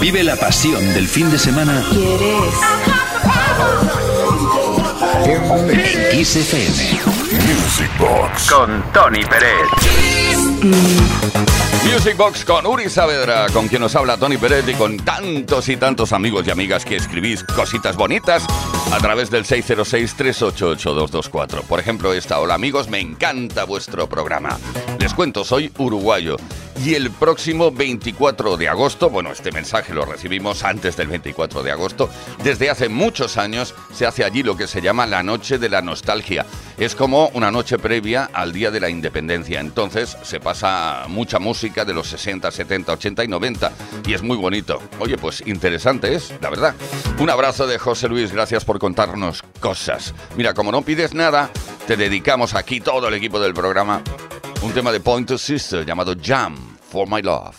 Vive la pasión del fin de semana ¿Quieres? en Kiss FM. Music Box. con Tony Pérez. Music Box con Uri Saavedra, con quien nos habla Tony Pérez y con tantos y tantos amigos y amigas que escribís cositas bonitas a través del 606-388-224. Por ejemplo, esta, hola amigos, me encanta vuestro programa. Les cuento, soy uruguayo y el próximo 24 de agosto, bueno, este mensaje lo recibimos antes del 24 de agosto, desde hace muchos años se hace allí lo que se llama la Noche de la Nostalgia. Es como una noche previa al Día de la Independencia. Entonces se pasa mucha música de los 60, 70, 80 y 90 y es muy bonito. Oye, pues interesante es, la verdad. Un abrazo de José Luis, gracias por contarnos cosas. Mira, como no pides nada, te dedicamos aquí todo el equipo del programa un tema de Point to Sister llamado Jam for My Love.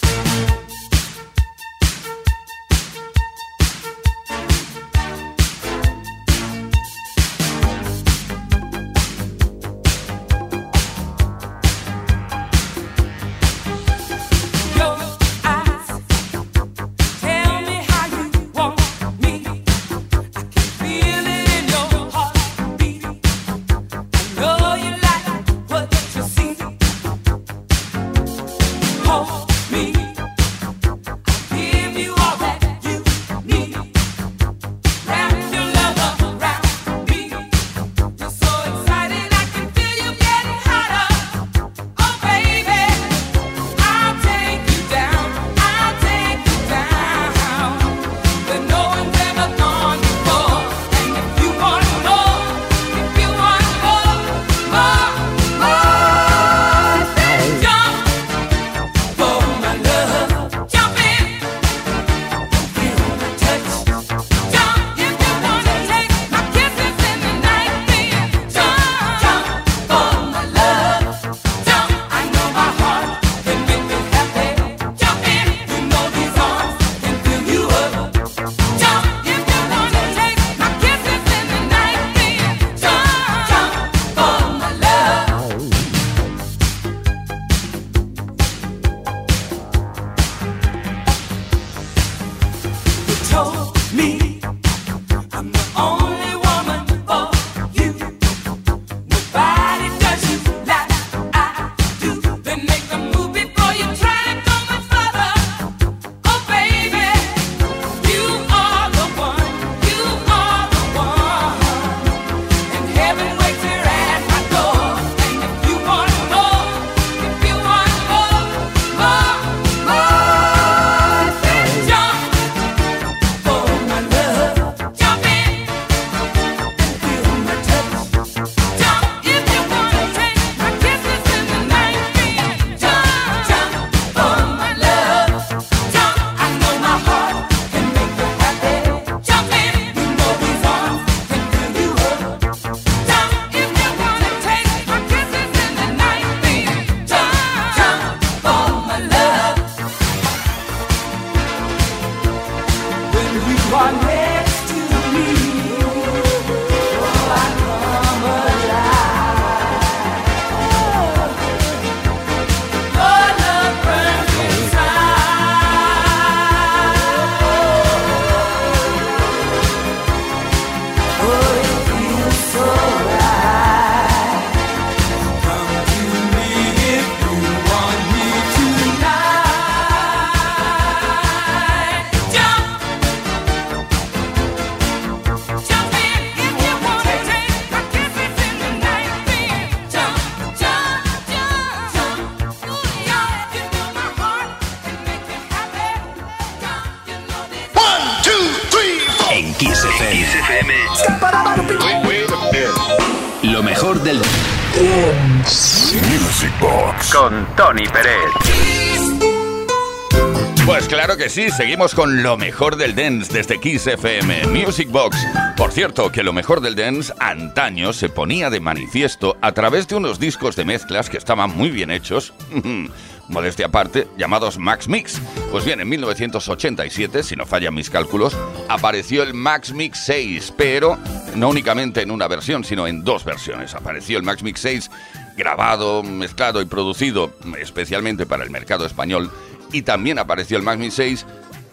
Sí, seguimos con lo mejor del dance desde Kiss FM Music Box. Por cierto, que lo mejor del dance antaño se ponía de manifiesto a través de unos discos de mezclas que estaban muy bien hechos. Modestia aparte, llamados Max Mix. Pues bien, en 1987, si no fallan mis cálculos, apareció el Max Mix 6, pero no únicamente en una versión, sino en dos versiones. Apareció el Max Mix 6 grabado, mezclado y producido especialmente para el mercado español y también apareció el Magni 6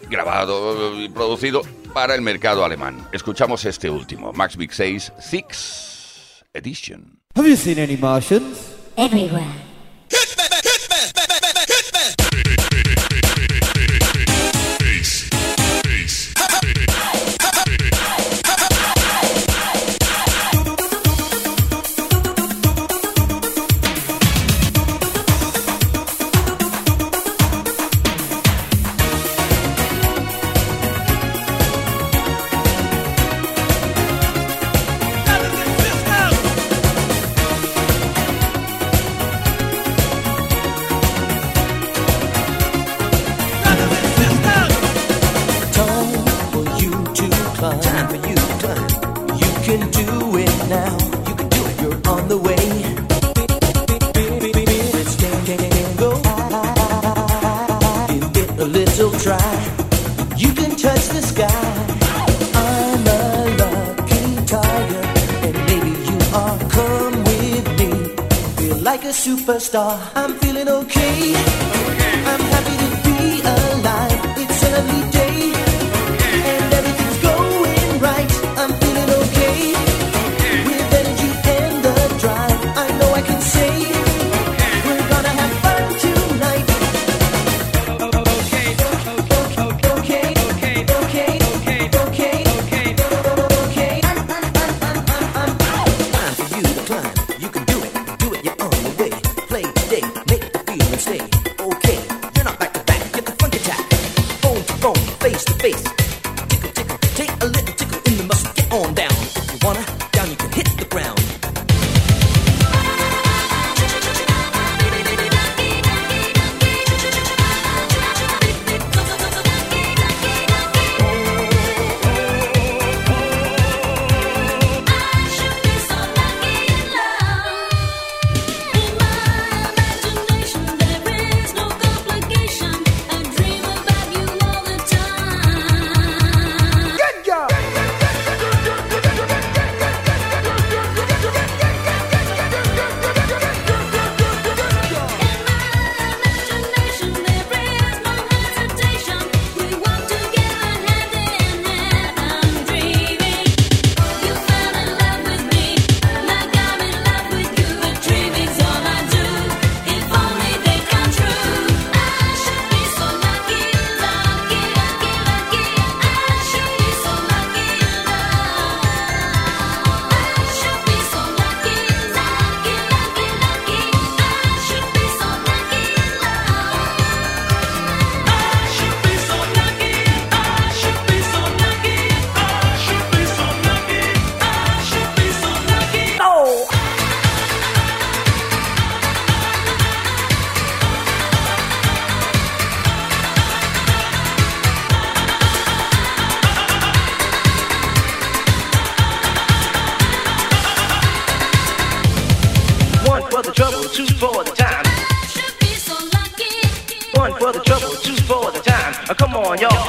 grabado y producido para el mercado alemán. Escuchamos este último, Max Big 6 Six Edition. Have you seen any Martians? Everywhere. star.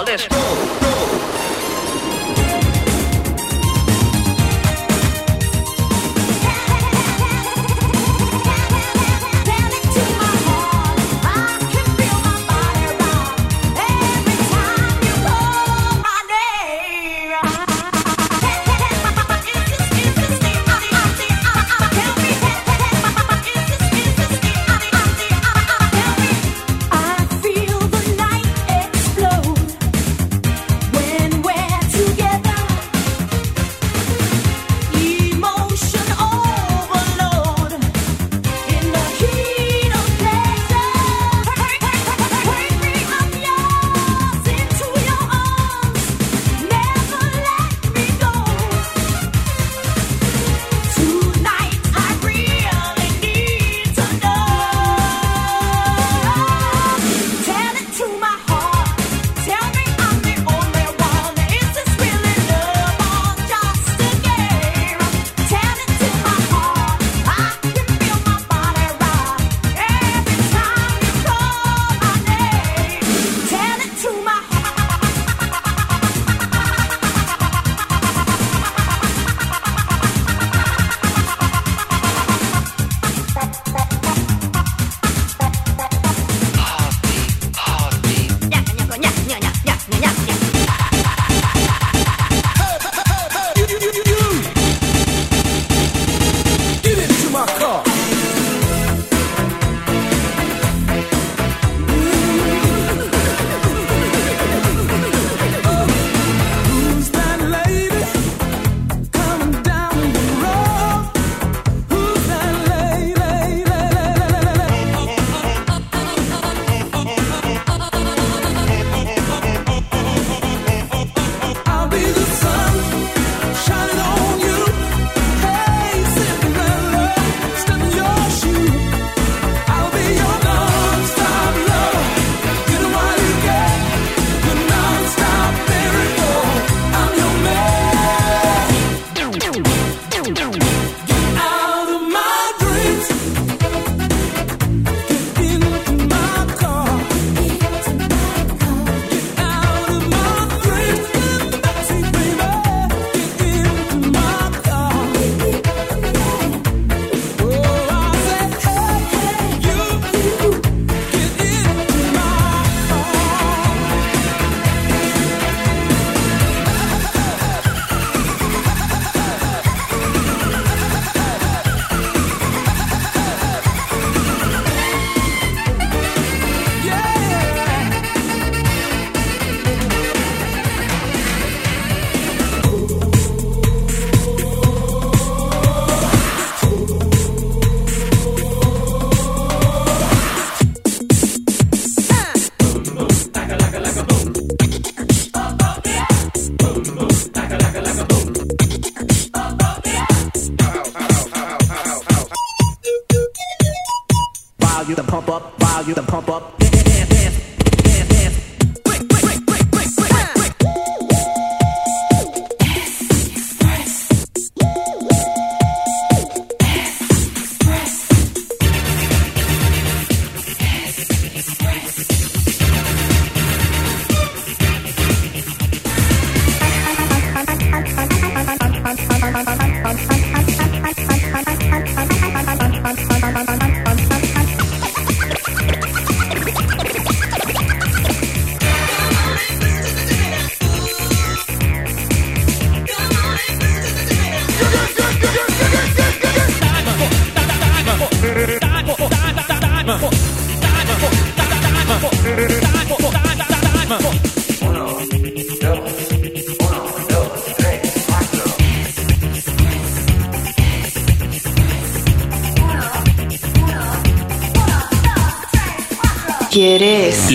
this.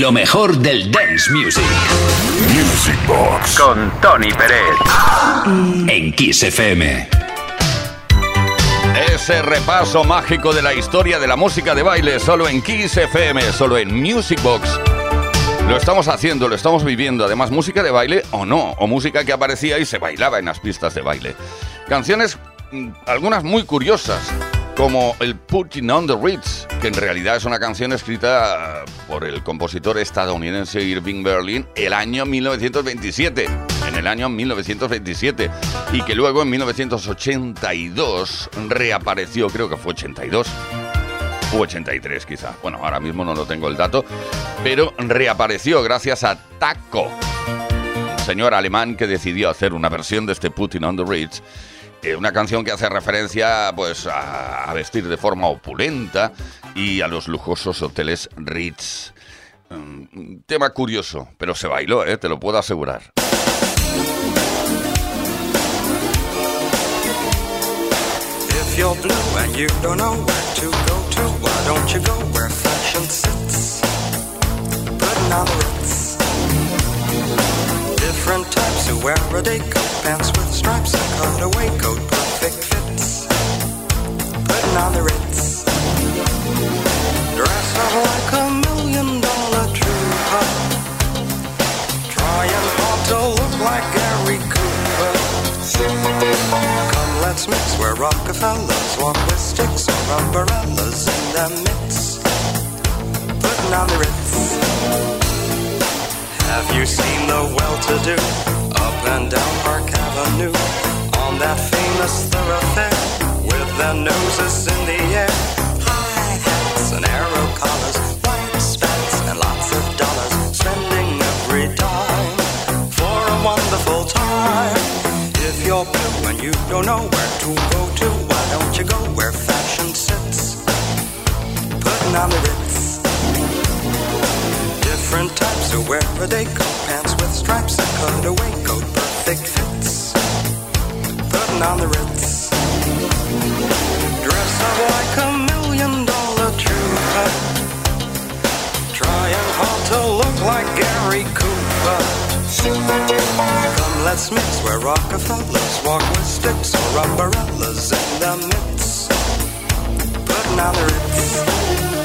Lo mejor del dance music Music Box. Con Tony Pérez. en Kiss FM. Ese repaso mágico de la historia de la música de baile solo en Kiss FM, solo en Music Box. Lo estamos haciendo, lo estamos viviendo. Además, música de baile o no, o música que aparecía y se bailaba en las pistas de baile. Canciones, mm, algunas muy curiosas, como el Putting on the Ritz, que en realidad es una canción escrita por el compositor estadounidense Irving Berlin el año 1927. En el año 1927. Y que luego en 1982 reapareció, creo que fue 82 u 83 quizá. Bueno, ahora mismo no lo tengo el dato, pero reapareció gracias a Taco, un señor alemán que decidió hacer una versión de este Putin on the Ritz, eh, una canción que hace referencia pues a, a vestir de forma opulenta y a los lujosos hoteles Ritz. Un tema curioso, pero se bailó, eh, te lo puedo asegurar. If you're blue and you don't know where to go to, why don't you go where fashion sits? Putting on who wear a day coat, pants with stripes, and cutaway coat, perfect fits. Putting on the ritz. Dress up like a million dollar trooper. Trying hard to look like Gary Cooper. Come, let's mix where Rockefellers walk with sticks or umbrellas in their midst. Putting on the Ritz. Have you seen the well-to-do up and down Park Avenue on that famous thoroughfare with their noses in the air? High hats and arrow collars, white spats and lots of dollars, spending every dime for a wonderful time. If you're blue and you don't know where to go to, why don't you go where fashion sits? Putting on the Different types who wear a day coat, pants with stripes, a cutaway coat, perfect fits. Putting on the ritz. Dress up like a million dollar trooper. Trying hard to look like Gary Cooper. Come, let's mix where Rockefellers walk with sticks or umbrellas in the midst. Putting on the ritz.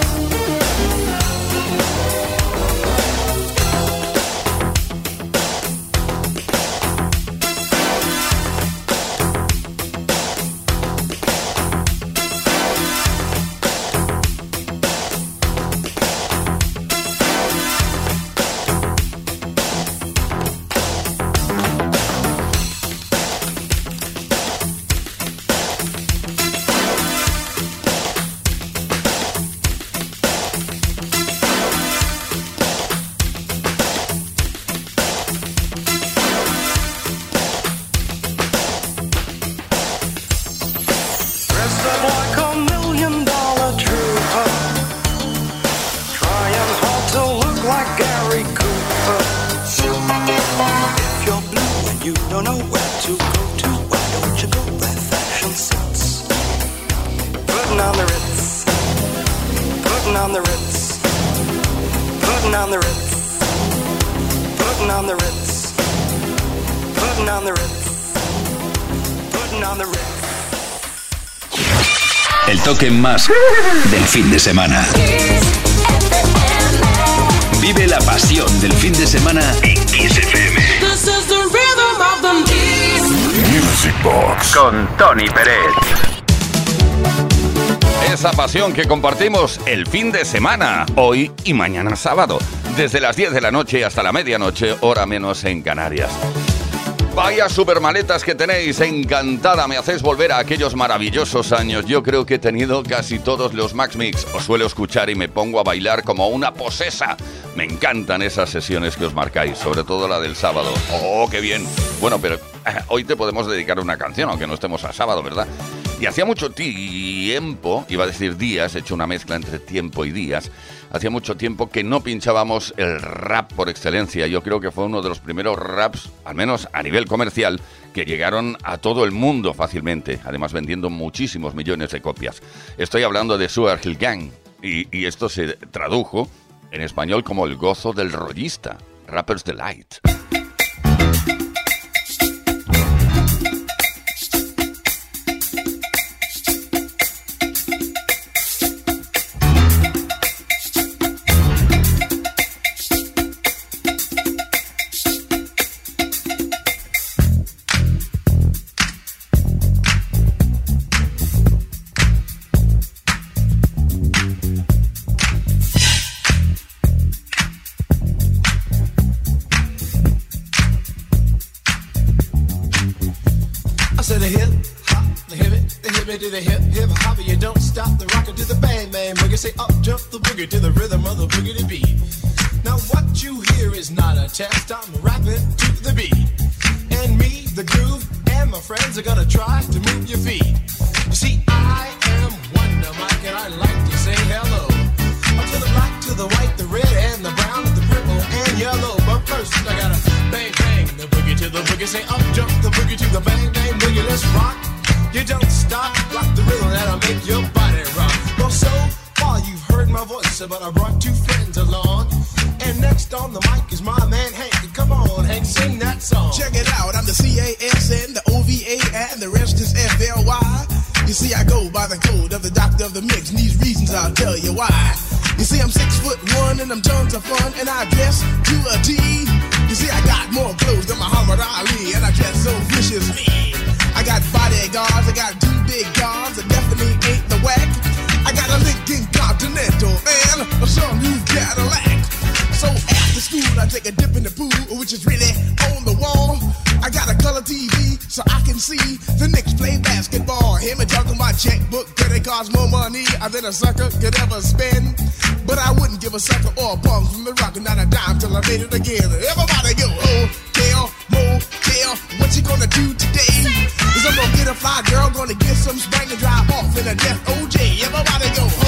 On the ritz. Putting on the ritz. Putting on the ritz. Putting on the ritz. El toque más del fin de semana. Vive la pasión del fin de semana en Kiss FM. This is the rhythm of the Music Box. Con Tony Pérez. Esa pasión que compartimos el fin de semana, hoy y mañana sábado, desde las 10 de la noche hasta la medianoche, hora menos en Canarias. Vaya supermaletas que tenéis, encantada, me hacéis volver a aquellos maravillosos años. Yo creo que he tenido casi todos los Max Mix. Os suelo escuchar y me pongo a bailar como una posesa. Me encantan esas sesiones que os marcáis, sobre todo la del sábado. ¡Oh, qué bien! Bueno, pero eh, hoy te podemos dedicar una canción, aunque no estemos a sábado, ¿verdad? Y hacía mucho tiempo, iba a decir días, he hecho una mezcla entre tiempo y días, hacía mucho tiempo que no pinchábamos el rap por excelencia. Yo creo que fue uno de los primeros raps, al menos a nivel comercial, que llegaron a todo el mundo fácilmente, además vendiendo muchísimos millones de copias. Estoy hablando de Sugar Hill Gang, y, y esto se tradujo en español como el gozo del rollista, Rapper's Delight. money costs more money uh, than a sucker could ever spend. But I wouldn't give a sucker or a bum from the rock and not a dime till I made it again. Everybody go, oh, hotel, motel, what you gonna do today? Is I'm gonna get a fly girl, gonna get some spring and drive off in a death OJ. Everybody go, oh,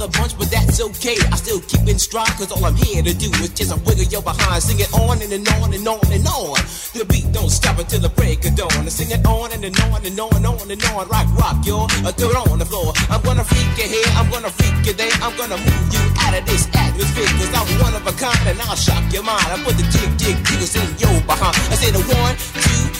the bunch, but that's okay. I still keep in stride, cause all I'm here to do is just a wiggle your behind. Sing it on and, and on and on and on. The beat don't stop until the break of dawn. I sing it on and, and on and on and on and on. Rock, rock. Uh, throw it on the floor. I'm gonna freak you here, I'm gonna freak you there. I'm gonna move you out of this atmosphere, cause I'm one of a kind and I'll shock your mind. I put the jig, jig, jiggles in your behind. I say the one, two,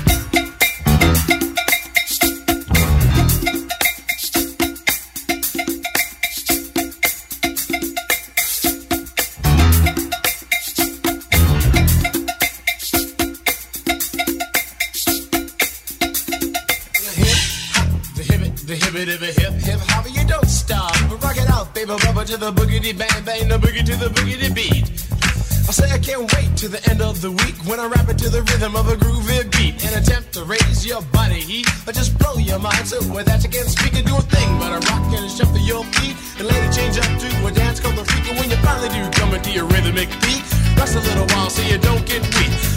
It, the hip, hip, hip, hop, you don't stop. Rock it out, baby, bubba to the boogity bang bang, the boogie to the boogity beat. I say I can't wait to the end of the week when I rap it to the rhythm of a groovy beat and attempt to raise your body heat or just blow your mind. So with that you can't speak and do a thing, but I rock and shuffle your feet and it change up to a dance called the freak. And when you finally do come into your rhythmic beat, rest a little while so you don't get weak.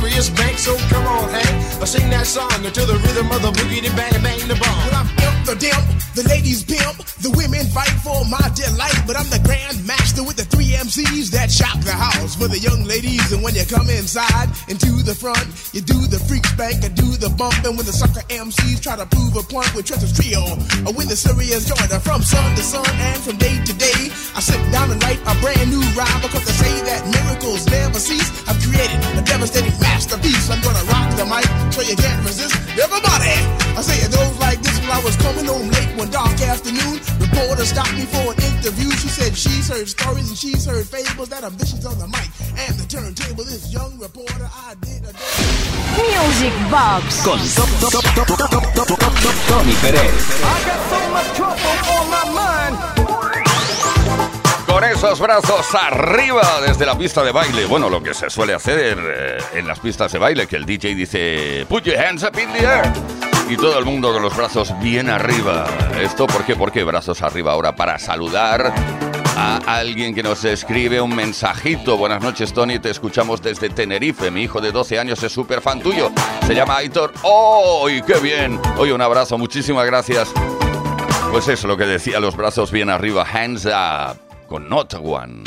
Bank, so come on, Hank. I sing that song until the rhythm of the boogie, the bang, bang, the bomb. Well, I'm imp the dimp, the ladies pimp, the women fight for my delight. But I'm the grand master with the three MCs that shock the house for the young ladies. And when you come inside into the front, you do the freak spank and do the bump. And when the sucker MCs try to prove a point with Trevor's trio, or when the serious joiner from sun to sun and from day to day, I sit down and write a brand new rhyme because they say that miracles never cease. I've created a devastating masterpiece. I'm gonna rock the mic so you can't resist. Everybody, I say it goes like this. While I was coming home late one dark afternoon, reporter stopped me for an interview. She said she's heard stories and she's heard absurd fables that I did a Music Box con Tony Pérez. Con esos brazos arriba desde la pista de baile. Bueno, lo que se suele hacer eh, en las pistas de baile, que el DJ dice, put your hands up in the air y todo el mundo con los brazos bien arriba. ¿Esto por qué? ¿Por qué brazos arriba ahora? Para saludar a alguien que nos escribe un mensajito. Buenas noches, Tony. Te escuchamos desde Tenerife. Mi hijo de 12 años es súper fan tuyo. Se llama Aitor. ¡Oh! ¡Qué bien! Oye, un abrazo. Muchísimas gracias. Pues eso, lo que decía, los brazos bien arriba. Hands up. Con Not One.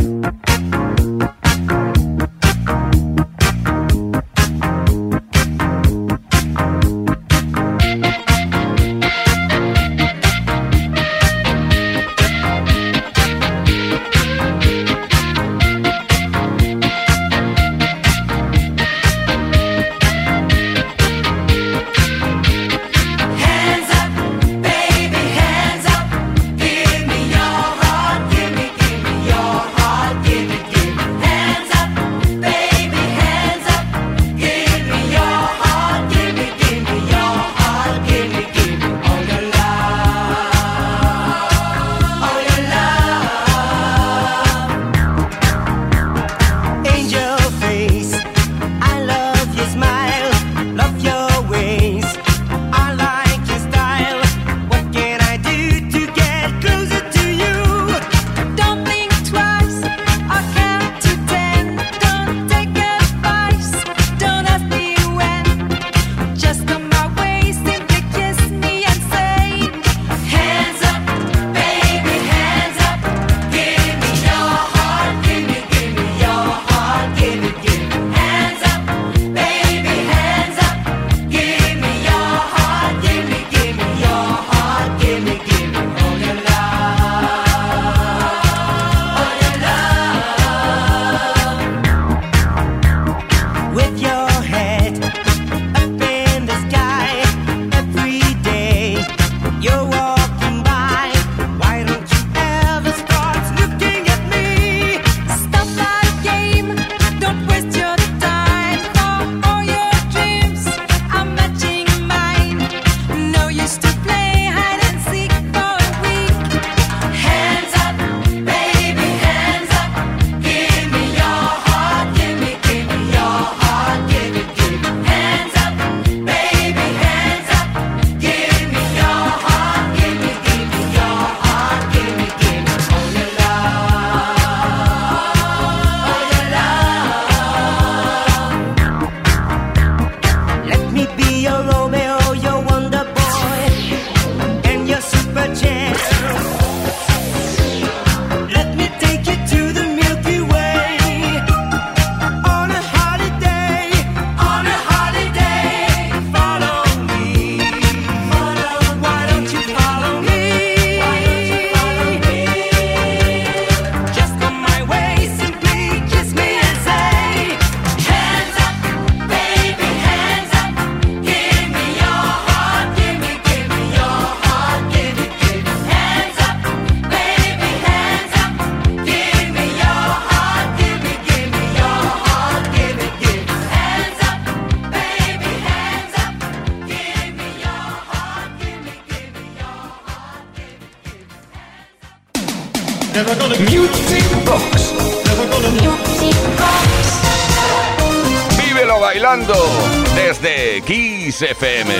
Kiss FM.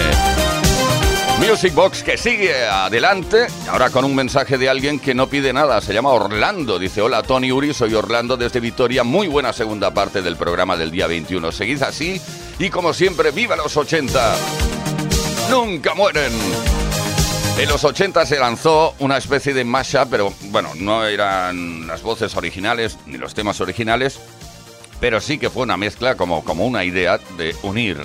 Music Box que sigue adelante, ahora con un mensaje de alguien que no pide nada, se llama Orlando, dice, hola Tony Uri, soy Orlando desde Vitoria, muy buena segunda parte del programa del día 21, seguid así y como siempre, viva los 80, nunca mueren. En los 80 se lanzó una especie de mashup, pero bueno, no eran las voces originales ni los temas originales, pero sí que fue una mezcla como, como una idea de unir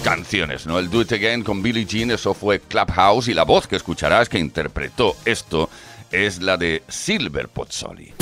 canciones, ¿no? El Do It Again con Billie Jean, eso fue Clubhouse y la voz que escucharás que interpretó esto es la de Silver Pozzoli.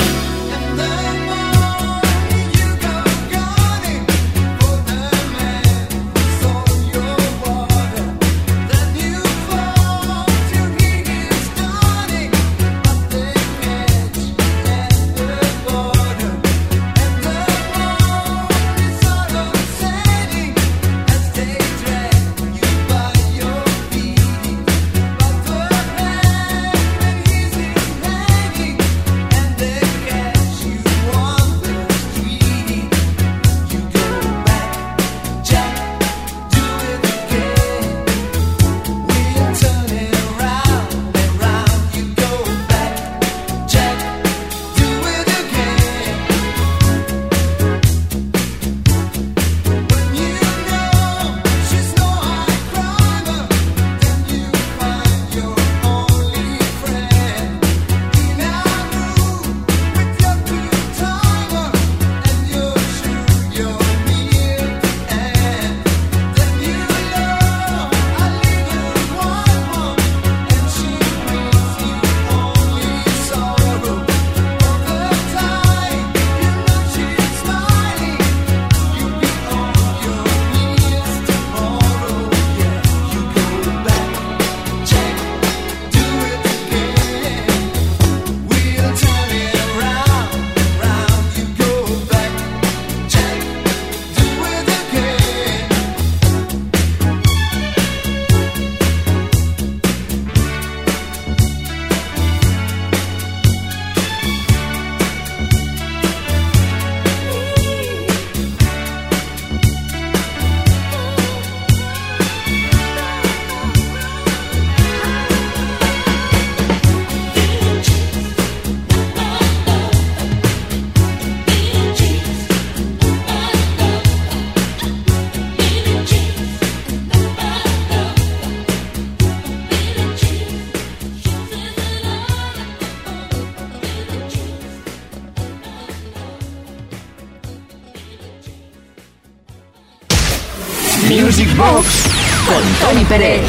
Tony Pérez.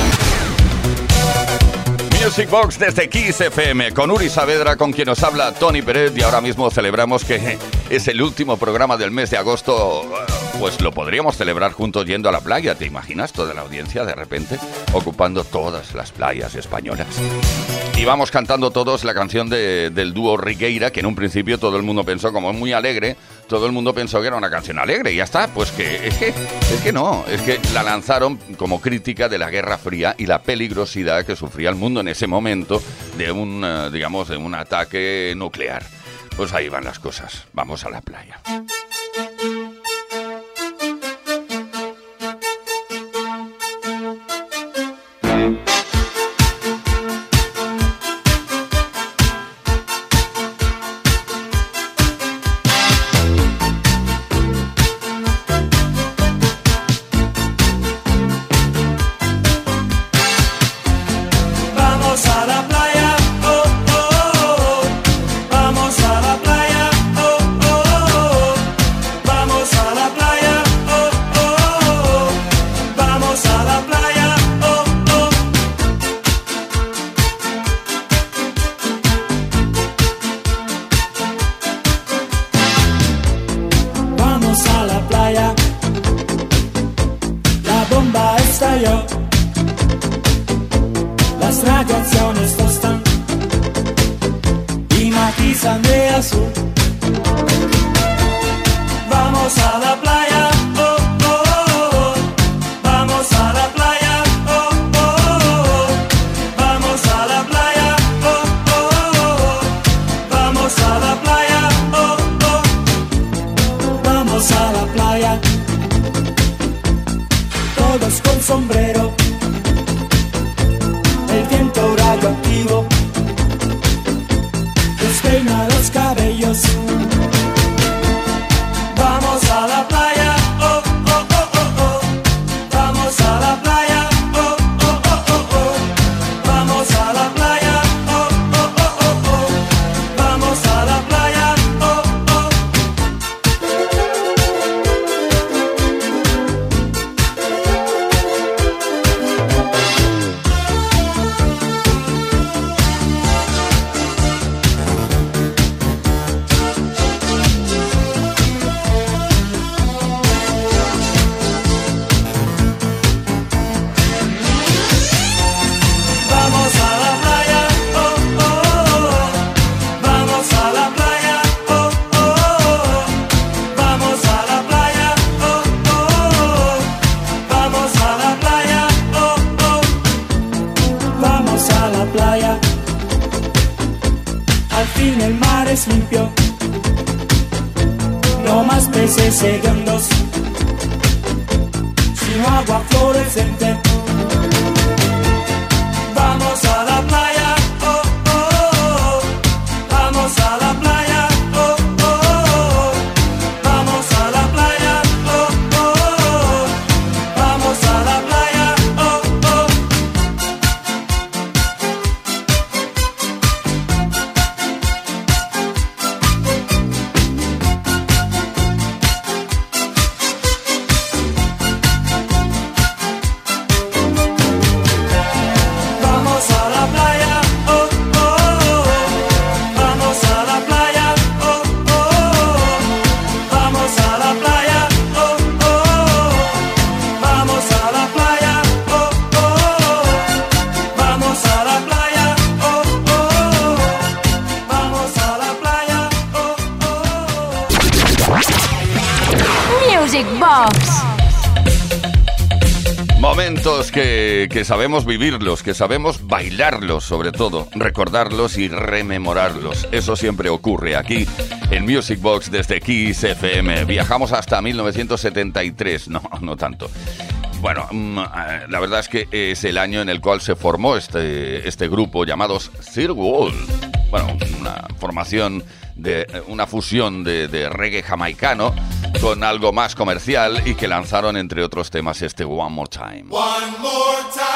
Music Box desde Kiss FM con Uri Saavedra, con quien nos habla Tony Pérez y ahora mismo celebramos que es el último programa del mes de agosto. Pues lo podríamos celebrar juntos yendo a la playa, ¿te imaginas? Toda la audiencia de repente ocupando todas las playas españolas. Y vamos cantando todos la canción de- del dúo Rigueira, que en un principio todo el mundo pensó como muy alegre, todo el mundo pensó que era una canción alegre y ya está. Pues que es que, es que no, es que la lanzaron como crítica de la Guerra Fría y la peligrosidad que sufría el mundo en ese momento de un, eh, digamos, de un ataque nuclear. Pues ahí van las cosas. Vamos a la playa. el sombrero. El viento rayo activo. que sabemos vivirlos, que sabemos bailarlos sobre todo, recordarlos y rememorarlos. Eso siempre ocurre aquí en Music Box desde Kiss FM. Viajamos hasta 1973, no, no tanto. Bueno, mm, eh, la verdad es que es el año en el cual se formó este, este grupo llamados Sir Wall. Bueno, una formación de eh, una fusión de, de reggae jamaicano con algo más comercial y que lanzaron entre otros temas este One More Time. One more time.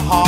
heart.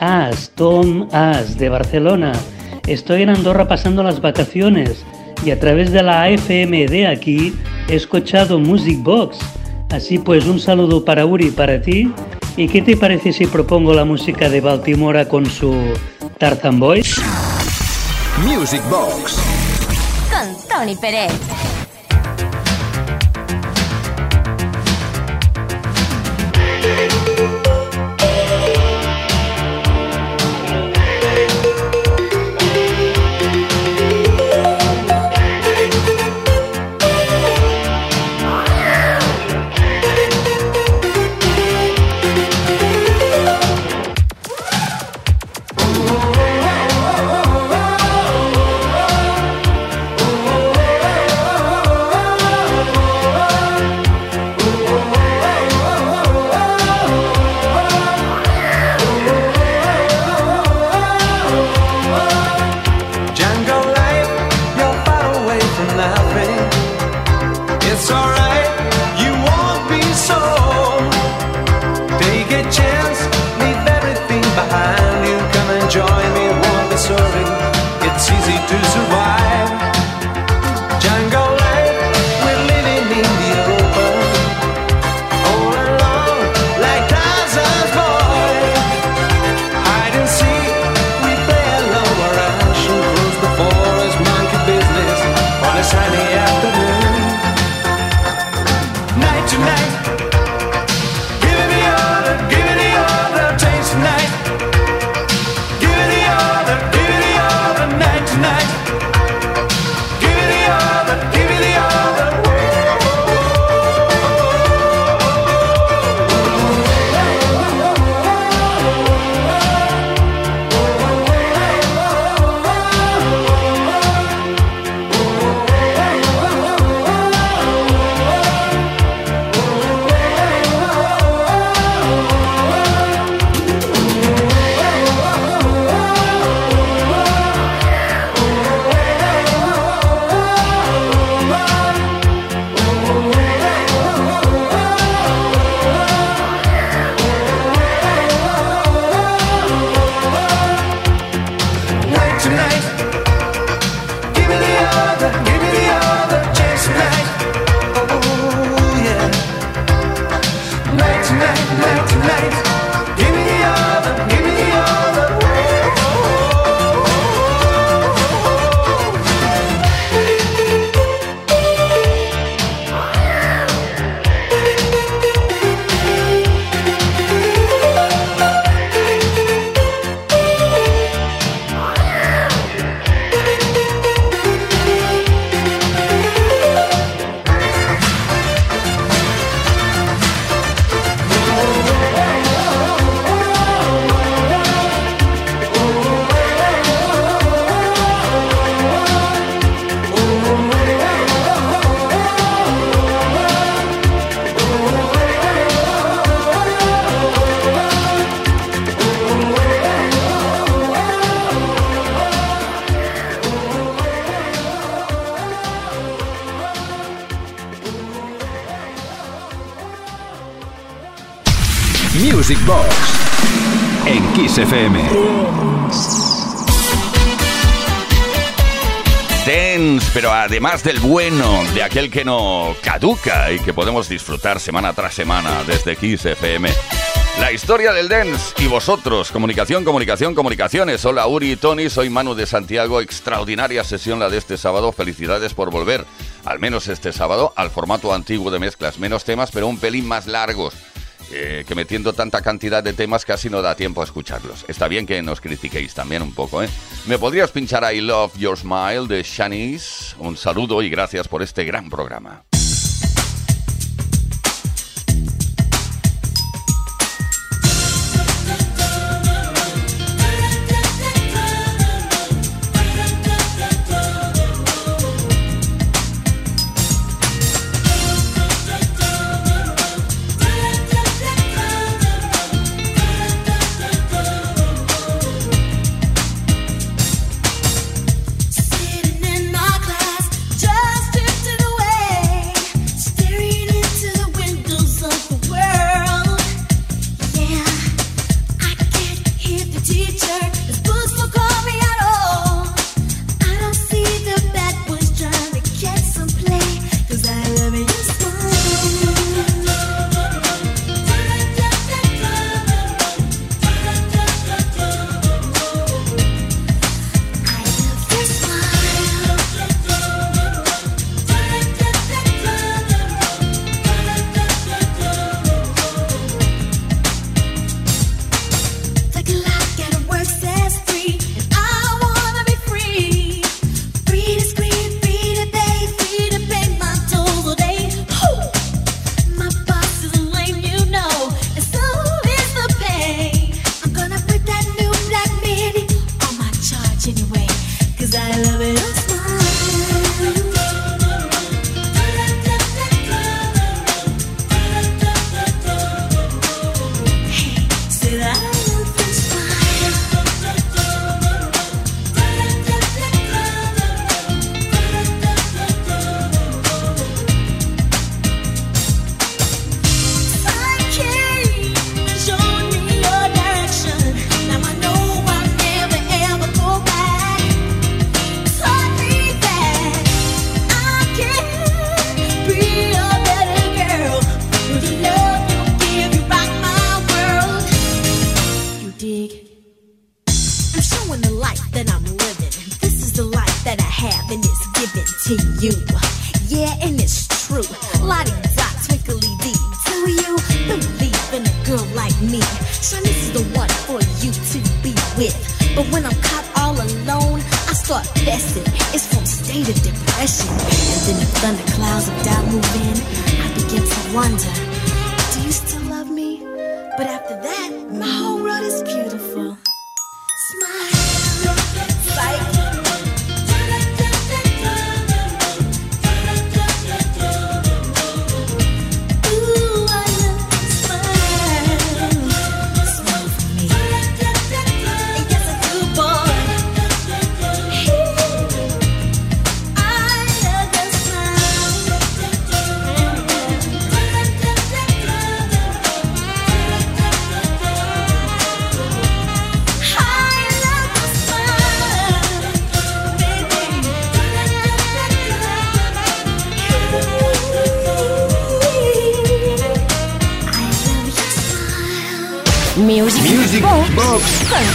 As, Tom As, de Barcelona. Estoy en Andorra pasando las vacaciones y a través de la FM de aquí he escuchado Music Box. Así pues, un saludo para Uri y para ti. ¿Y qué te parece si propongo la música de Baltimora con su Tarzan Boys? Music Box. Con Tony Pérez. En Kiss FM. Dance, pero además del bueno, de aquel que no caduca y que podemos disfrutar semana tras semana desde Kiss FM. La historia del dance y vosotros, comunicación, comunicación, comunicaciones. Hola Uri y Tony, soy Manu de Santiago. Extraordinaria sesión la de este sábado. Felicidades por volver, al menos este sábado, al formato antiguo de mezclas. Menos temas, pero un pelín más largos. Eh, que metiendo tanta cantidad de temas casi no da tiempo a escucharlos. Está bien que nos critiquéis también un poco, ¿eh? ¿Me podrías pinchar I Love Your Smile de Shanice? Un saludo y gracias por este gran programa.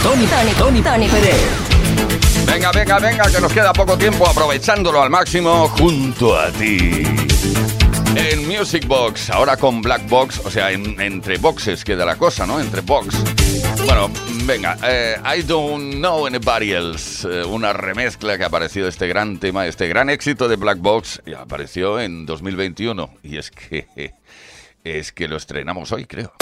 Con Tony, Tony, Tony Pérez. Venga, venga, venga, que nos queda poco tiempo aprovechándolo al máximo junto a ti. En Music Box, ahora con Black Box, o sea, en- entre boxes queda la cosa, ¿no? Entre box. Bueno, venga, eh, I don't know anybody else. eh, una remezcla que apareció de este gran tema, este gran éxito de Black Box, y apareció en 2021. Y es que, es que lo estrenamos hoy, creo.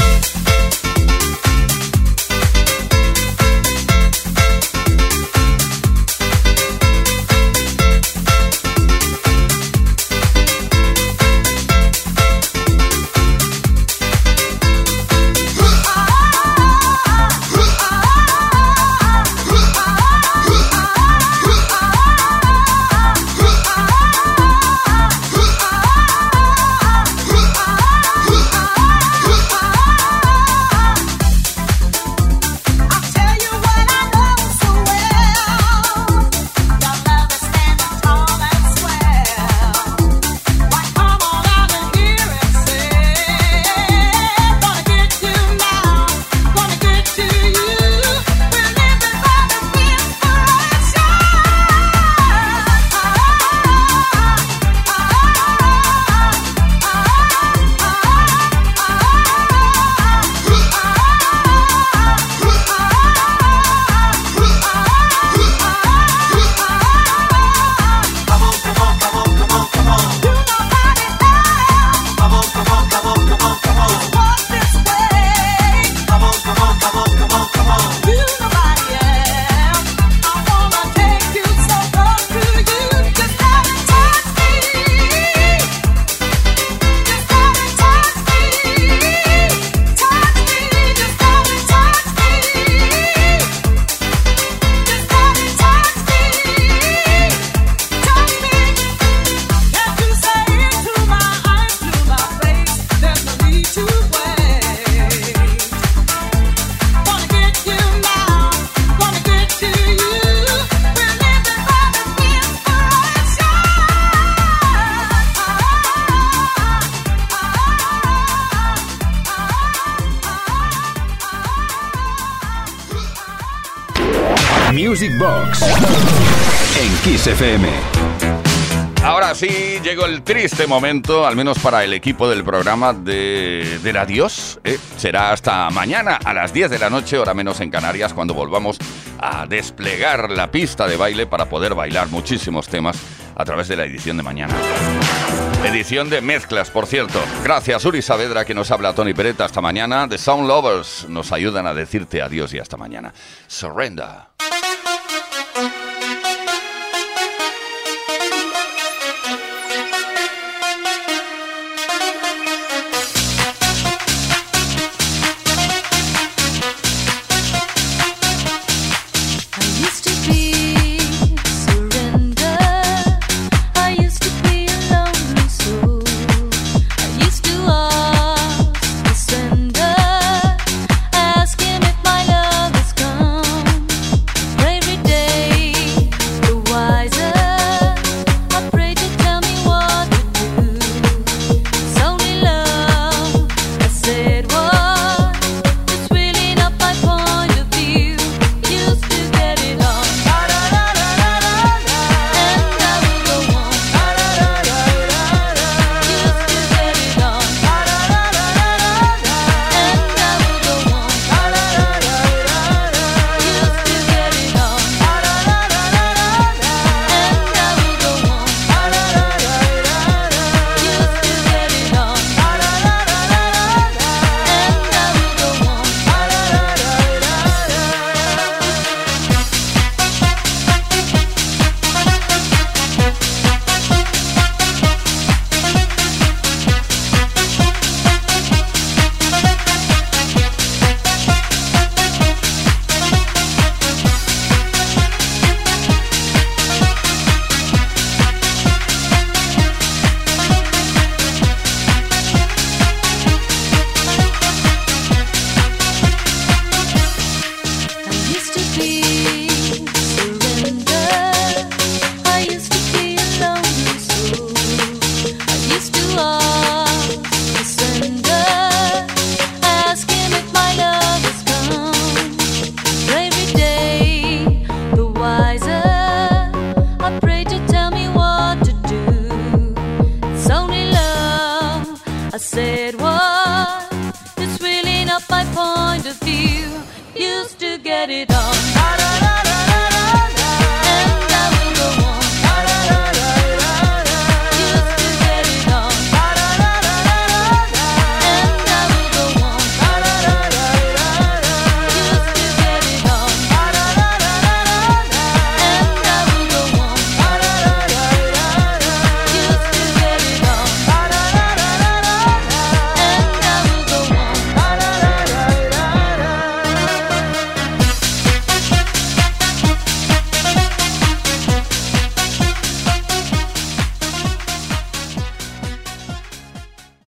Ahora sí, llegó el triste momento, al menos para el equipo del programa de, del adiós. ¿eh? Será hasta mañana a las 10 de la noche, hora menos en Canarias, cuando volvamos a desplegar la pista de baile para poder bailar muchísimos temas a través de la edición de mañana. Edición de mezclas, por cierto. Gracias, Uri Saavedra, que nos habla Tony Peretta. Hasta mañana. The Sound Lovers nos ayudan a decirte adiós y hasta mañana. Surrender.